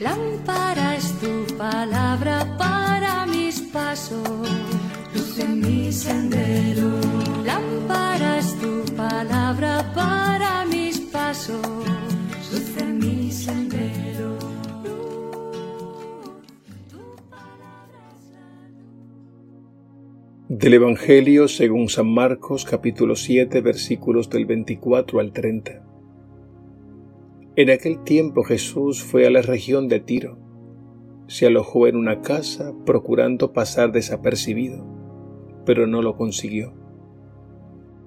Lámpara es tu palabra para mis pasos, luz en mi sendero. Lámpara es tu palabra para mis pasos, luz en mi sendero. Del Evangelio según San Marcos capítulo 7 versículos del 24 al 30. En aquel tiempo Jesús fue a la región de Tiro. Se alojó en una casa procurando pasar desapercibido, pero no lo consiguió.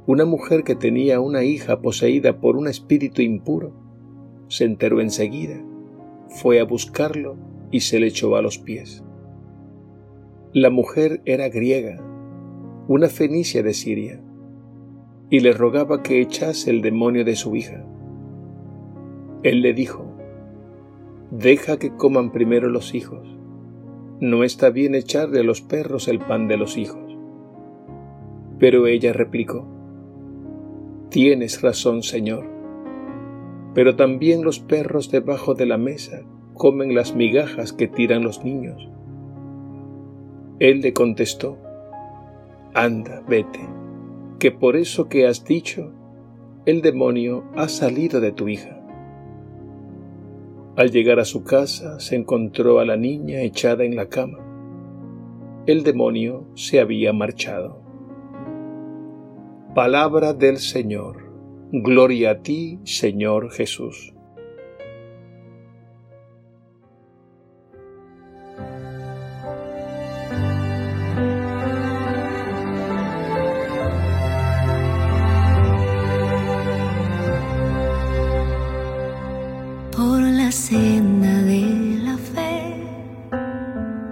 Una mujer que tenía una hija poseída por un espíritu impuro se enteró enseguida, fue a buscarlo y se le echó a los pies. La mujer era griega una fenicia de Siria, y le rogaba que echase el demonio de su hija. Él le dijo, Deja que coman primero los hijos. No está bien echarle a los perros el pan de los hijos. Pero ella replicó, Tienes razón, Señor, pero también los perros debajo de la mesa comen las migajas que tiran los niños. Él le contestó, Anda, vete, que por eso que has dicho, el demonio ha salido de tu hija. Al llegar a su casa se encontró a la niña echada en la cama. El demonio se había marchado. Palabra del Señor. Gloria a ti, Señor Jesús.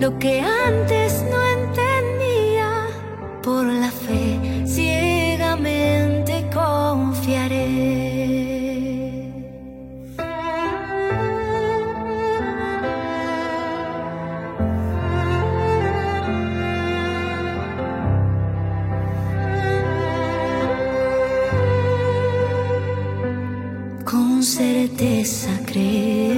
lo que antes no entendía. Por la fe ciegamente confiaré. certeza creeré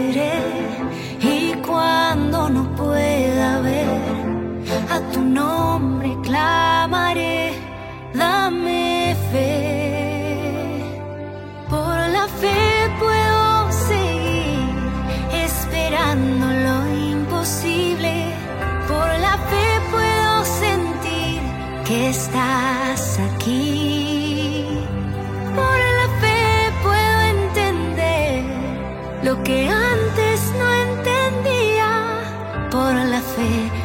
lo que antes no entendía, por la fe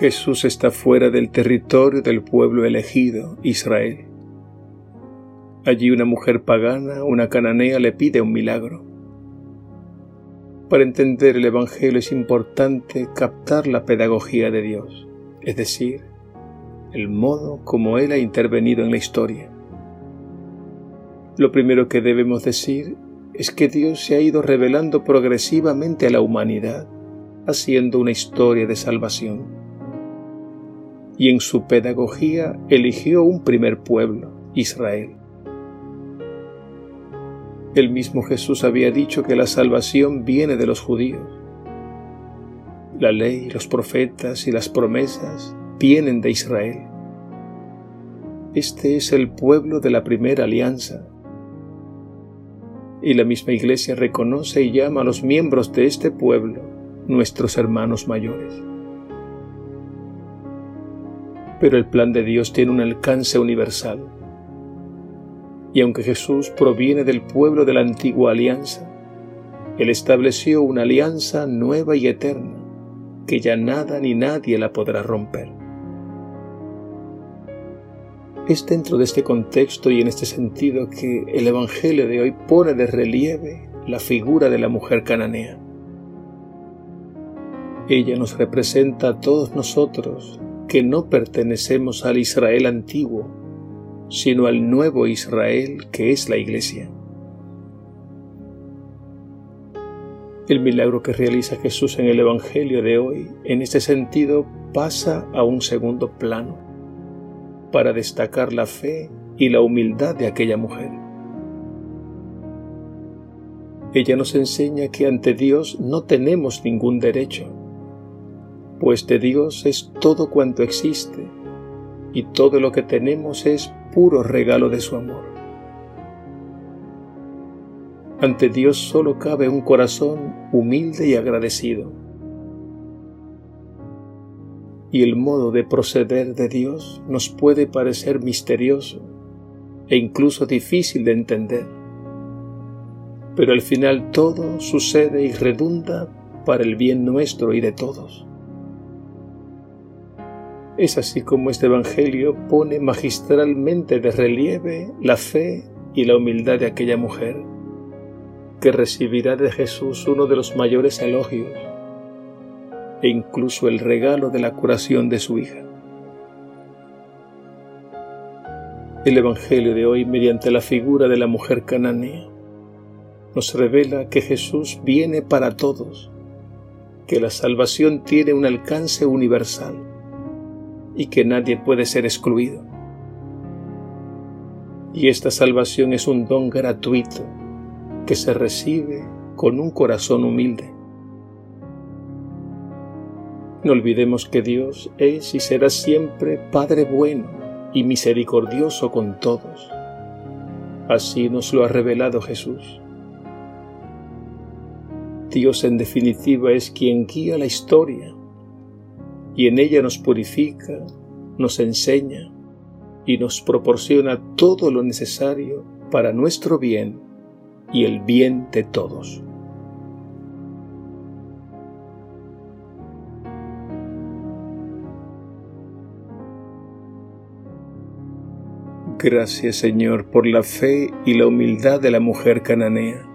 Jesús está fuera del territorio del pueblo elegido, Israel. Allí una mujer pagana, una cananea, le pide un milagro. Para entender el Evangelio es importante captar la pedagogía de Dios, es decir, el modo como Él ha intervenido en la historia. Lo primero que debemos decir es que Dios se ha ido revelando progresivamente a la humanidad, haciendo una historia de salvación. Y en su pedagogía eligió un primer pueblo, Israel. El mismo Jesús había dicho que la salvación viene de los judíos. La ley, los profetas y las promesas vienen de Israel. Este es el pueblo de la primera alianza. Y la misma Iglesia reconoce y llama a los miembros de este pueblo nuestros hermanos mayores. Pero el plan de Dios tiene un alcance universal. Y aunque Jesús proviene del pueblo de la antigua alianza, Él estableció una alianza nueva y eterna, que ya nada ni nadie la podrá romper. Es dentro de este contexto y en este sentido que el Evangelio de hoy pone de relieve la figura de la mujer cananea. Ella nos representa a todos nosotros que no pertenecemos al Israel antiguo, sino al nuevo Israel que es la Iglesia. El milagro que realiza Jesús en el Evangelio de hoy, en este sentido, pasa a un segundo plano para destacar la fe y la humildad de aquella mujer. Ella nos enseña que ante Dios no tenemos ningún derecho, pues de Dios es todo cuanto existe y todo lo que tenemos es puro regalo de su amor. Ante Dios solo cabe un corazón humilde y agradecido y el modo de proceder de Dios nos puede parecer misterioso e incluso difícil de entender. Pero al final todo sucede y redunda para el bien nuestro y de todos. Es así como este Evangelio pone magistralmente de relieve la fe y la humildad de aquella mujer, que recibirá de Jesús uno de los mayores elogios e incluso el regalo de la curación de su hija. El Evangelio de hoy, mediante la figura de la mujer cananea, nos revela que Jesús viene para todos, que la salvación tiene un alcance universal y que nadie puede ser excluido. Y esta salvación es un don gratuito que se recibe con un corazón humilde. No olvidemos que Dios es y será siempre Padre bueno y misericordioso con todos. Así nos lo ha revelado Jesús. Dios en definitiva es quien guía la historia y en ella nos purifica, nos enseña y nos proporciona todo lo necesario para nuestro bien y el bien de todos. Gracias Señor por la fe y la humildad de la mujer cananea.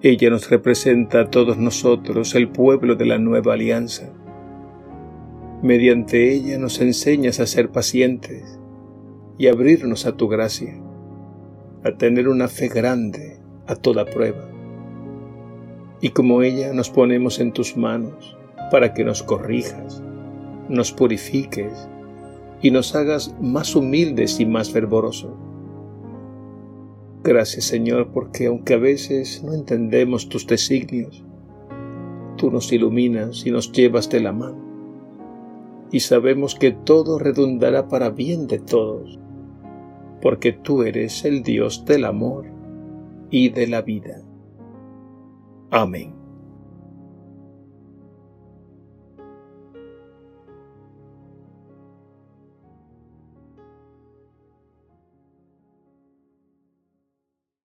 Ella nos representa a todos nosotros, el pueblo de la nueva alianza. Mediante ella nos enseñas a ser pacientes y abrirnos a tu gracia, a tener una fe grande a toda prueba. Y como ella nos ponemos en tus manos para que nos corrijas, nos purifiques y nos hagas más humildes y más fervorosos. Gracias Señor, porque aunque a veces no entendemos tus designios, tú nos iluminas y nos llevas de la mano, y sabemos que todo redundará para bien de todos, porque tú eres el Dios del amor y de la vida. Amén.